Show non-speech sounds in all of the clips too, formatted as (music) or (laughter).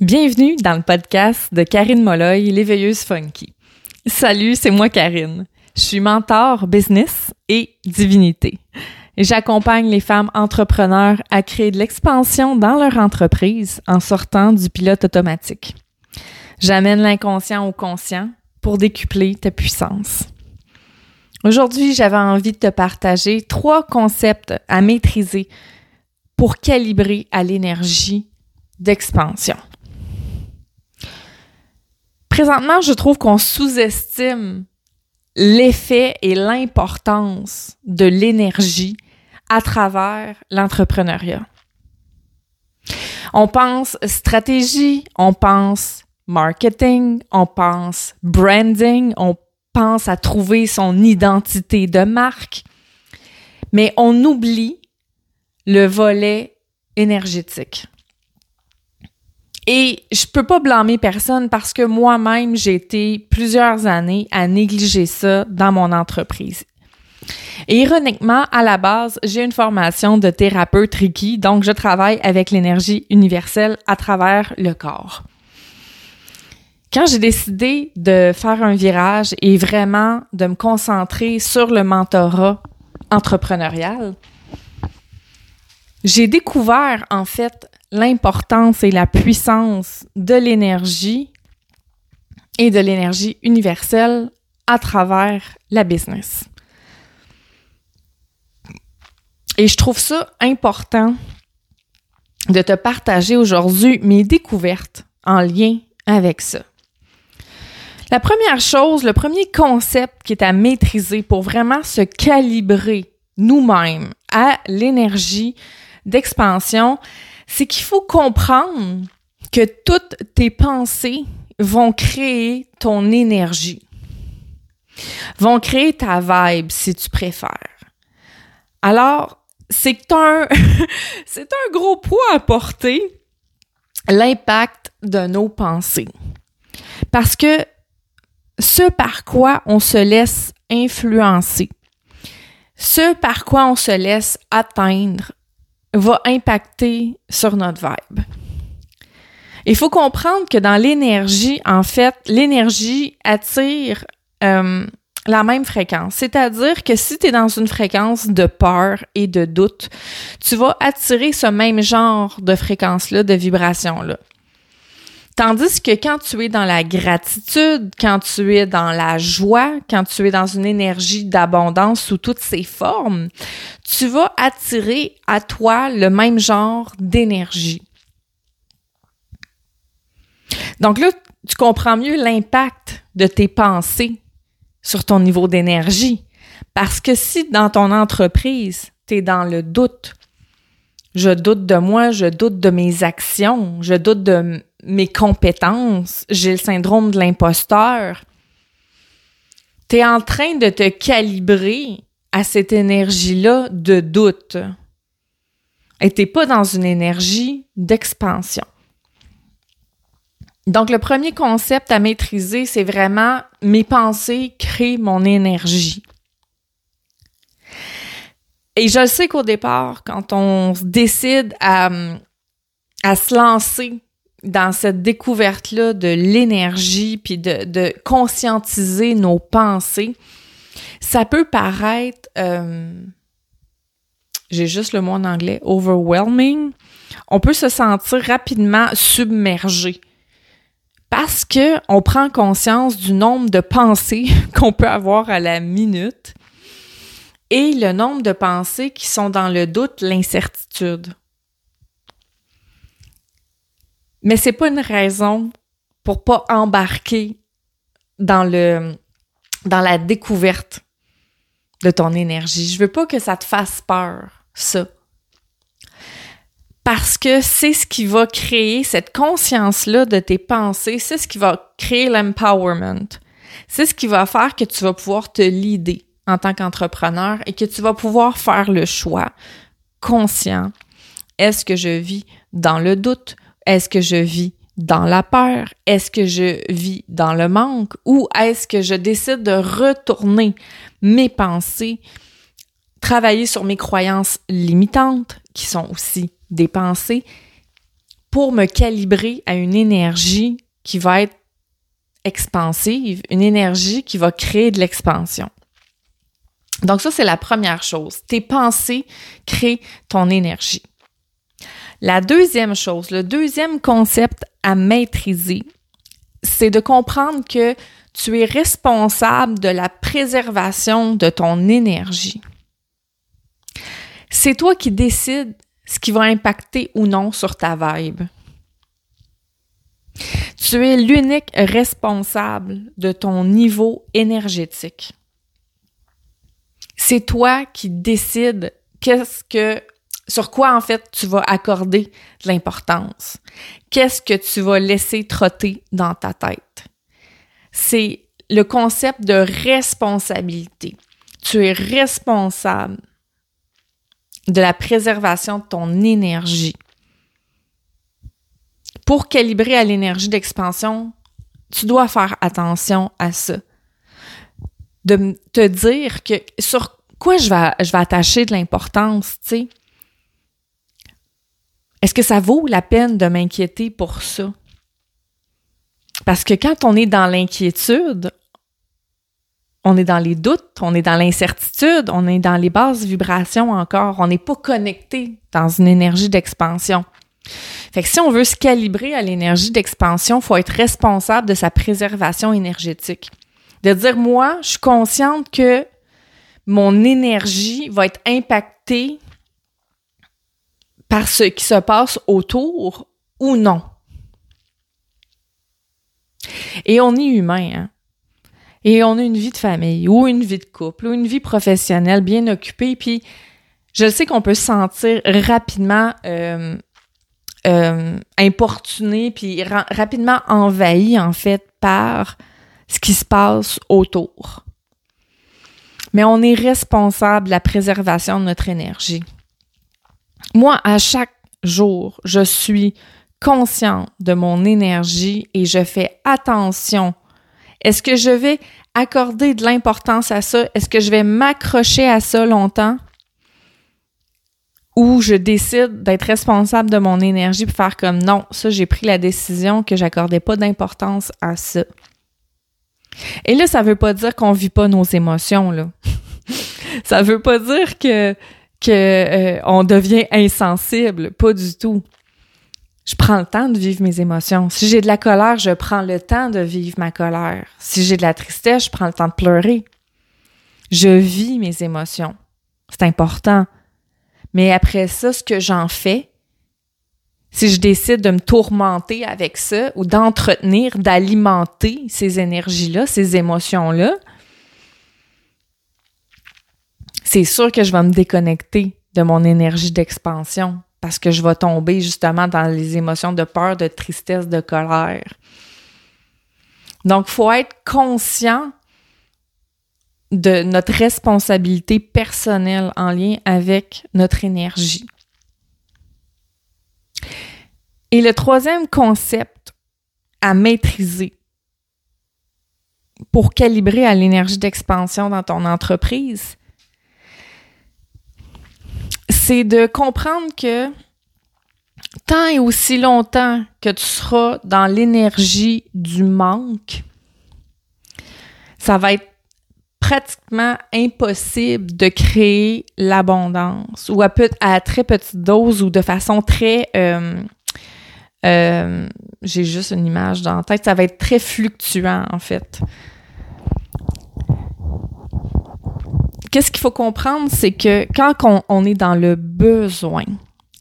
Bienvenue dans le podcast de Karine Molloy, l'éveilleuse funky. Salut, c'est moi Karine. Je suis mentor business et divinité. J'accompagne les femmes entrepreneurs à créer de l'expansion dans leur entreprise en sortant du pilote automatique. J'amène l'inconscient au conscient pour décupler ta puissance. Aujourd'hui, j'avais envie de te partager trois concepts à maîtriser pour calibrer à l'énergie d'expansion. Présentement, je trouve qu'on sous-estime l'effet et l'importance de l'énergie à travers l'entrepreneuriat. On pense stratégie, on pense marketing, on pense branding, on pense à trouver son identité de marque, mais on oublie le volet énergétique. Et je peux pas blâmer personne parce que moi-même, j'ai été plusieurs années à négliger ça dans mon entreprise. Et ironiquement, à la base, j'ai une formation de thérapeute Reiki, donc je travaille avec l'énergie universelle à travers le corps. Quand j'ai décidé de faire un virage et vraiment de me concentrer sur le mentorat entrepreneurial, j'ai découvert en fait l'importance et la puissance de l'énergie et de l'énergie universelle à travers la business. Et je trouve ça important de te partager aujourd'hui mes découvertes en lien avec ça. La première chose, le premier concept qui est à maîtriser pour vraiment se calibrer nous-mêmes à l'énergie d'expansion, c'est qu'il faut comprendre que toutes tes pensées vont créer ton énergie, vont créer ta vibe si tu préfères. Alors, c'est un, (laughs) c'est un gros poids à porter, l'impact de nos pensées. Parce que ce par quoi on se laisse influencer, ce par quoi on se laisse atteindre, va impacter sur notre vibe. Il faut comprendre que dans l'énergie, en fait, l'énergie attire euh, la même fréquence. C'est-à-dire que si tu es dans une fréquence de peur et de doute, tu vas attirer ce même genre de fréquence-là, de vibration-là. Tandis que quand tu es dans la gratitude, quand tu es dans la joie, quand tu es dans une énergie d'abondance sous toutes ses formes, tu vas attirer à toi le même genre d'énergie. Donc là, tu comprends mieux l'impact de tes pensées sur ton niveau d'énergie. Parce que si dans ton entreprise, tu es dans le doute, je doute de moi, je doute de mes actions, je doute de mes compétences, j'ai le syndrome de l'imposteur. Tu es en train de te calibrer à cette énergie-là de doute. Et tu pas dans une énergie d'expansion. Donc, le premier concept à maîtriser, c'est vraiment mes pensées créent mon énergie. Et je sais qu'au départ, quand on décide à, à se lancer dans cette découverte-là de l'énergie, puis de, conscientiser nos pensées, ça peut paraître, euh, j'ai juste le mot en anglais, overwhelming. On peut se sentir rapidement submergé parce que on prend conscience du nombre de pensées (laughs) qu'on peut avoir à la minute et le nombre de pensées qui sont dans le doute, l'incertitude. Mais c'est pas une raison pour pas embarquer dans la découverte de ton énergie. Je veux pas que ça te fasse peur, ça. Parce que c'est ce qui va créer cette conscience-là de tes pensées, c'est ce qui va créer l'empowerment. C'est ce qui va faire que tu vas pouvoir te leader en tant qu'entrepreneur et que tu vas pouvoir faire le choix conscient. Est-ce que je vis dans le doute? Est-ce que je vis dans la peur? Est-ce que je vis dans le manque? Ou est-ce que je décide de retourner mes pensées, travailler sur mes croyances limitantes, qui sont aussi des pensées, pour me calibrer à une énergie qui va être expansive, une énergie qui va créer de l'expansion? Donc ça, c'est la première chose. Tes pensées créent ton énergie. La deuxième chose, le deuxième concept à maîtriser, c'est de comprendre que tu es responsable de la préservation de ton énergie. C'est toi qui décides ce qui va impacter ou non sur ta vibe. Tu es l'unique responsable de ton niveau énergétique. C'est toi qui décides qu'est-ce que sur quoi en fait tu vas accorder de l'importance. Qu'est-ce que tu vas laisser trotter dans ta tête? C'est le concept de responsabilité. Tu es responsable de la préservation de ton énergie. Pour calibrer à l'énergie d'expansion, tu dois faire attention à ça. De te dire que sur quoi je vais, je vais attacher de l'importance, tu sais. Est-ce que ça vaut la peine de m'inquiéter pour ça? Parce que quand on est dans l'inquiétude, on est dans les doutes, on est dans l'incertitude, on est dans les basses vibrations encore, on n'est pas connecté dans une énergie d'expansion. Fait que si on veut se calibrer à l'énergie d'expansion, il faut être responsable de sa préservation énergétique. De dire, moi, je suis consciente que mon énergie va être impactée par ce qui se passe autour ou non. Et on est humain, hein? Et on a une vie de famille ou une vie de couple ou une vie professionnelle bien occupée. Puis je sais qu'on peut se sentir rapidement euh, euh, importuné puis rapidement envahi en fait par ce qui se passe autour. Mais on est responsable de la préservation de notre énergie. Moi, à chaque jour, je suis consciente de mon énergie et je fais attention. Est-ce que je vais accorder de l'importance à ça? Est-ce que je vais m'accrocher à ça longtemps? Ou je décide d'être responsable de mon énergie pour faire comme non, ça, j'ai pris la décision que j'accordais pas d'importance à ça. Et là, ça veut pas dire qu'on vit pas nos émotions, là. (laughs) ça veut pas dire que, que euh, on devient insensible, pas du tout je prends le temps de vivre mes émotions. Si j'ai de la colère, je prends le temps de vivre ma colère. Si j'ai de la tristesse, je prends le temps de pleurer. Je vis mes émotions. C'est important. Mais après ça, ce que j'en fais, si je décide de me tourmenter avec ça ou d'entretenir, d'alimenter ces énergies-là, ces émotions-là, c'est sûr que je vais me déconnecter de mon énergie d'expansion parce que je vais tomber justement dans les émotions de peur, de tristesse, de colère. Donc, il faut être conscient de notre responsabilité personnelle en lien avec notre énergie. Et le troisième concept à maîtriser pour calibrer à l'énergie d'expansion dans ton entreprise, c'est de comprendre que tant et aussi longtemps que tu seras dans l'énergie du manque, ça va être pratiquement impossible de créer l'abondance ou à, très petite dose ou de façon très... Euh, euh, j'ai juste une image dans la tête, ça va être très fluctuant en fait. Qu'est-ce qu'il faut comprendre, c'est que quand on, est dans le besoin,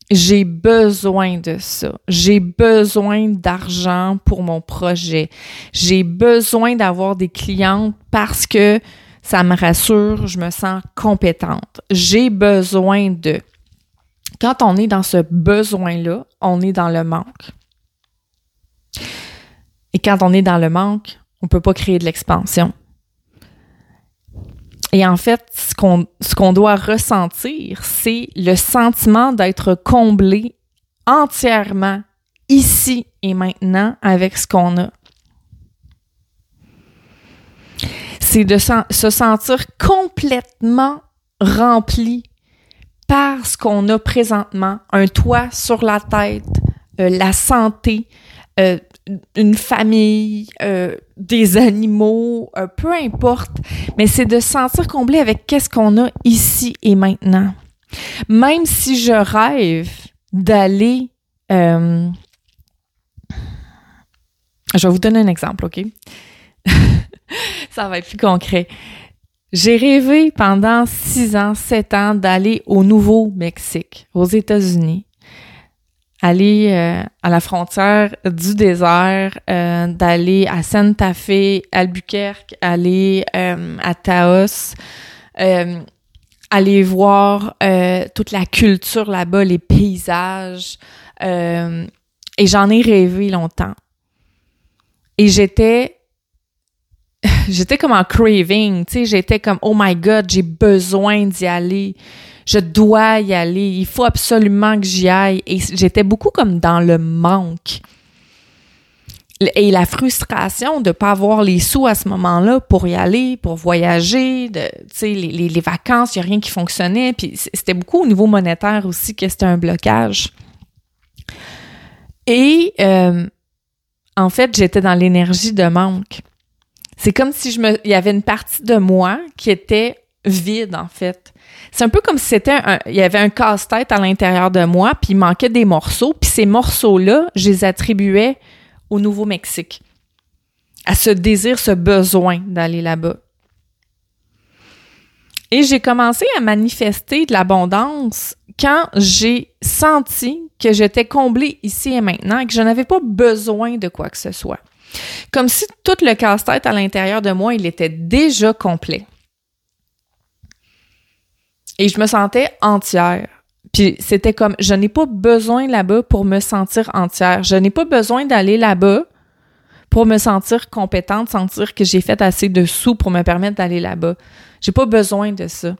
j'ai besoin de ça. J'ai besoin d'argent pour mon projet. J'ai besoin d'avoir des clientes parce que ça me rassure, je me sens compétente. J'ai besoin de. Quand on est dans ce besoin-là, on est dans le manque. Et quand on est dans le manque, on ne peut pas créer de l'expansion. Et en fait, ce qu'on doit ressentir, c'est le sentiment d'être comblé entièrement ici et maintenant avec ce qu'on a. C'est de se sentir complètement rempli par ce qu'on a présentement, un toit sur la tête, la santé, une famille, des animaux, peu importe, mais c'est de se sentir comblé avec qu'est-ce qu'on a ici et maintenant. Même si je rêve d'aller... je vais vous donner un exemple, OK? (laughs) Ça va être plus concret. J'ai rêvé pendant six ans, sept ans d'aller au Nouveau-Mexique, aux États-Unis, aller euh, à la frontière du désert, euh, d'aller à Santa Fe, Albuquerque, aller euh, à Taos, aller voir toute la culture là-bas, les paysages. et j'en ai rêvé longtemps. Et j'étais (laughs) j'étais comme en craving, tu sais, j'étais comme oh my god, j'ai besoin d'y aller. Je dois y aller, il faut absolument que j'y aille et j'étais beaucoup comme dans le manque. Et la frustration de pas avoir les sous à ce moment-là pour y aller, pour voyager, de, sais, les, les, vacances, il n'y a rien qui fonctionnait. Puis c'était beaucoup au niveau monétaire aussi que c'était un blocage. Et euh, en fait, j'étais dans l'énergie de manque. C'est comme si je me, il y avait une partie de moi qui était vide, en fait. C'est un peu comme si c'était un, il y avait un casse-tête à l'intérieur de moi, puis il manquait des morceaux, puis ces morceaux-là, je les attribuais au Nouveau-Mexique, à ce désir, ce besoin d'aller là-bas. Et j'ai commencé à manifester de l'abondance quand j'ai senti que j'étais comblée ici et maintenant et que je n'avais pas besoin de quoi que ce soit. Comme si tout le casse-tête à l'intérieur de moi, il était déjà complet. Et je me sentais entière. Puis c'était comme, je n'ai pas besoin là-bas pour me sentir entière. Je n'ai pas besoin d'aller là-bas pour me sentir compétente, sentir que j'ai fait assez de sous pour me permettre d'aller là-bas. J'ai pas besoin de ça.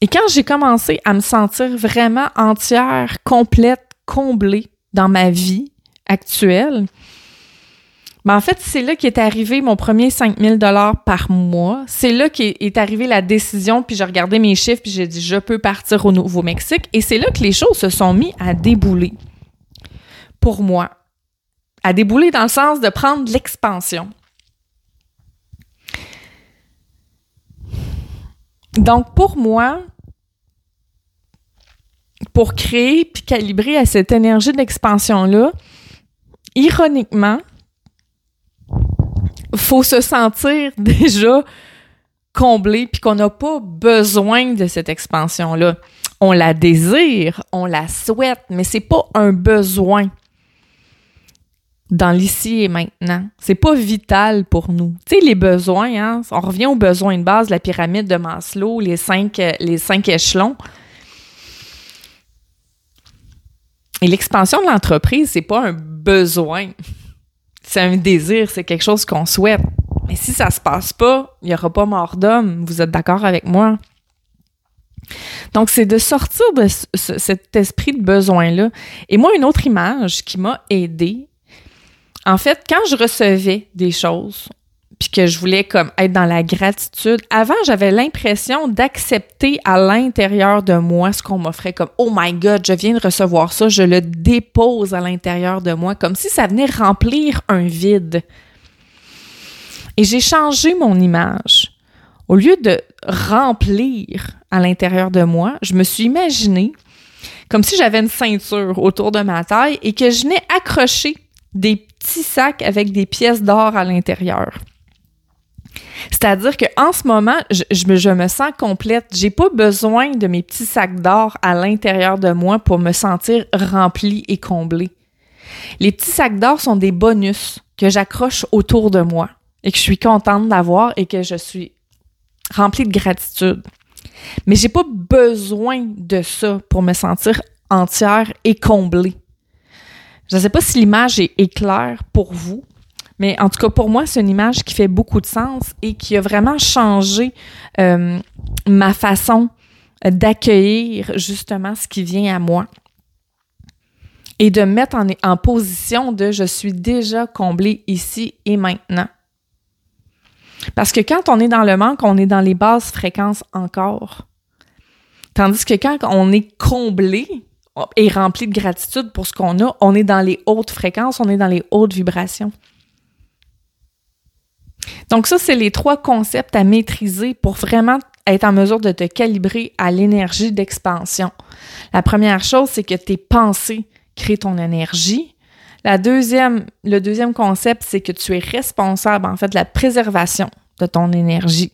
Et quand j'ai commencé à me sentir vraiment entière, complète, comblée dans ma vie actuelle, mais en fait, c'est là qu'est arrivé mon premier 5000 dollars par mois. C'est là qu'est est arrivée la décision, puis j'ai regardé mes chiffres, puis j'ai dit je peux partir au Nouveau-Mexique. Et c'est là que les choses se sont mis à débouler pour moi. À débouler dans le sens de prendre l'expansion. Donc, pour moi, pour créer puis calibrer à cette énergie d'expansion-là, ironiquement, faut se sentir (laughs) déjà comblé puis qu'on n'a pas besoin de cette expansion-là. On la désire, on la souhaite, mais c'est pas un besoin dans l'ici et maintenant. C'est pas vital pour nous. Tu sais, les besoins, hein, on revient aux besoins de base, la pyramide de Maslow, les cinq, les cinq échelons. Et l'expansion de l'entreprise, c'est pas un besoin c'est un désir, c'est quelque chose qu'on souhaite. Mais si ça se passe pas, il y aura pas mort d'homme. Vous êtes d'accord avec moi? Donc, c'est de sortir de cet esprit de besoin-là. Et moi, une autre image qui m'a aidée, en fait, quand je recevais des choses, puis que je voulais comme être dans la gratitude. Avant, j'avais l'impression d'accepter à l'intérieur de moi ce qu'on m'offrait comme oh my god, je viens de recevoir ça, je le dépose à l'intérieur de moi comme si ça venait remplir un vide. Et j'ai changé mon image. Au lieu de remplir à l'intérieur de moi, je me suis imaginé comme si j'avais une ceinture autour de ma taille et que je venais accrocher des petits sacs avec des pièces d'or à l'intérieur. C'est-à-dire qu'en ce moment, je, me, sens complète. J'ai pas besoin de mes petits sacs d'or à l'intérieur de moi pour me sentir remplie et comblée. Les petits sacs d'or sont des bonus que j'accroche autour de moi et que je suis contente d'avoir et que je suis remplie de gratitude. Mais j'ai pas besoin de ça pour me sentir entière et comblée. Je ne sais pas si l'image est claire pour vous, mais en tout cas, pour moi, c'est une image qui fait beaucoup de sens et qui a vraiment changé euh, ma façon d'accueillir justement ce qui vient à moi et de mettre en, en position de je suis déjà comblé ici et maintenant. Parce que quand on est dans le manque, on est dans les basses fréquences encore. Tandis que quand on est comblé, est rempli de gratitude pour ce qu'on a, on est dans les hautes fréquences, on est dans les hautes vibrations. Donc ça, c'est les trois concepts à maîtriser pour vraiment être en mesure de te calibrer à l'énergie d'expansion. La première chose, c'est que tes pensées créent ton énergie. La deuxième, le deuxième concept, c'est que tu es responsable, en fait, de la préservation de ton énergie.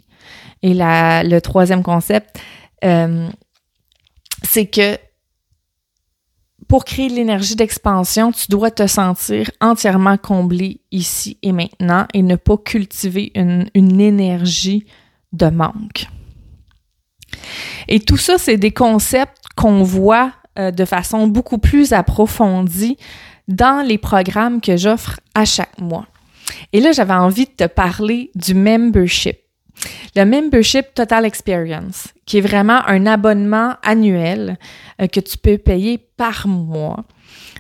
Et la, le troisième concept, euh, c'est que pour créer l'énergie d'expansion, tu dois te sentir entièrement comblé ici et maintenant et ne pas cultiver une, énergie de manque. Et tout ça, c'est des concepts qu'on voit euh, de façon beaucoup plus approfondie dans les programmes que j'offre à chaque mois. Et là, j'avais envie de te parler du membership. Le membership Total Experience, qui est vraiment un abonnement annuel euh, que tu peux payer par mois,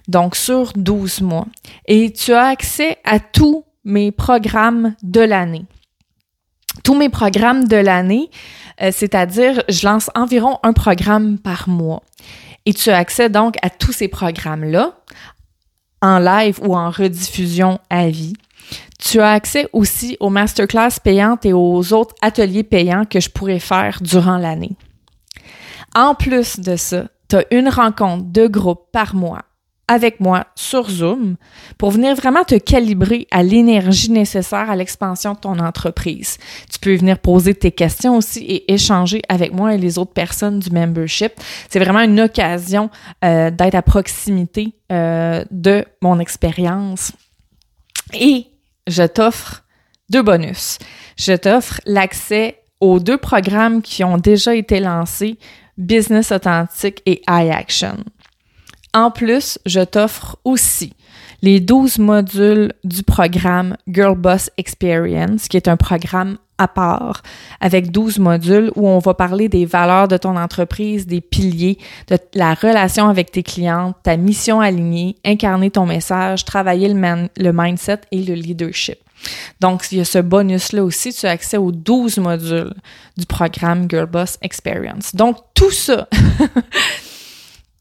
donc sur 12 mois. Et tu as accès à tous mes programmes de l'année. Tous mes programmes de l'année, euh, c'est-à-dire je lance environ un programme par mois. Et tu as accès donc à tous ces programmes-là en live ou en rediffusion à vie. Tu as accès aussi aux masterclass payantes et aux autres ateliers payants que je pourrais faire durant l'année. En plus de ça, tu as une rencontre de groupe par mois avec moi sur Zoom pour venir vraiment te calibrer à l'énergie nécessaire à l'expansion de ton entreprise. Tu peux venir poser tes questions aussi et échanger avec moi et les autres personnes du membership. C'est vraiment une occasion euh, d'être à proximité euh, de mon expérience. Et je t'offre deux bonus. Je t'offre l'accès aux deux programmes qui ont déjà été lancés, Business Authentique et iAction. En plus, je t'offre aussi les 12 modules du programme Girl Boss Experience, qui est un programme à part avec 12 modules où on va parler des valeurs de ton entreprise, des piliers, de la relation avec tes clientes, ta mission alignée, incarner ton message, travailler le, mindset et le leadership. Donc, il y a ce bonus-là aussi, tu as accès aux 12 modules du programme Girl Boss Experience. Donc, tout ça, (laughs)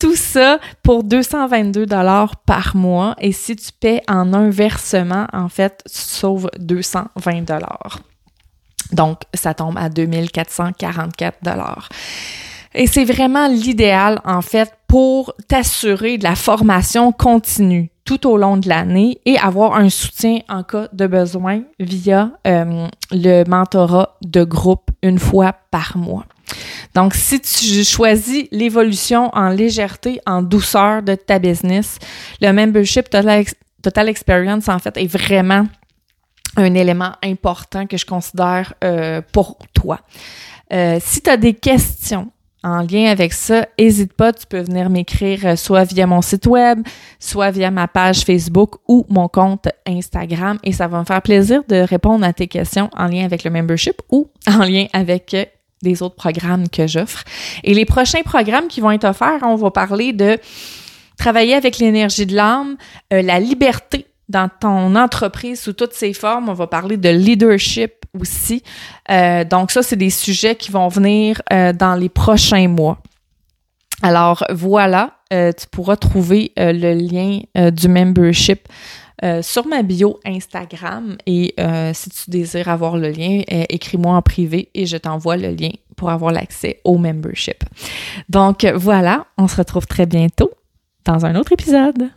Tout ça pour 222 dollars par mois et si tu paies en un versement, en fait, tu sauves 220 dollars. Donc, ça tombe à 2444 dollars. Et c'est vraiment l'idéal, en fait, pour t'assurer de la formation continue tout au long de l'année et avoir un soutien en cas de besoin via euh, le mentorat de groupe une fois par mois. Donc, si tu choisis l'évolution en légèreté, en douceur de ta business, le membership Total, Experience, en fait, est vraiment un élément important que je considère euh, pour toi. Euh, si tu as des questions en lien avec ça, n'hésite pas, tu peux venir m'écrire euh, soit via mon site web, soit via ma page Facebook ou mon compte Instagram et ça va me faire plaisir de répondre à tes questions en lien avec le membership ou en lien avec des autres programmes que j'offre. Et les prochains programmes qui vont être offerts, on va parler de travailler avec l'énergie de l'âme, euh, la liberté dans ton entreprise sous toutes ses formes. On va parler de leadership aussi. Euh, donc ça, c'est des sujets qui vont venir euh, dans les prochains mois. Alors voilà, tu pourras trouver le lien du membership euh, sur ma bio Instagram et euh, si tu désires avoir le lien, euh, écris-moi en privé et je t'envoie le lien pour avoir l'accès au membership. Donc voilà, on se retrouve très bientôt dans un autre épisode.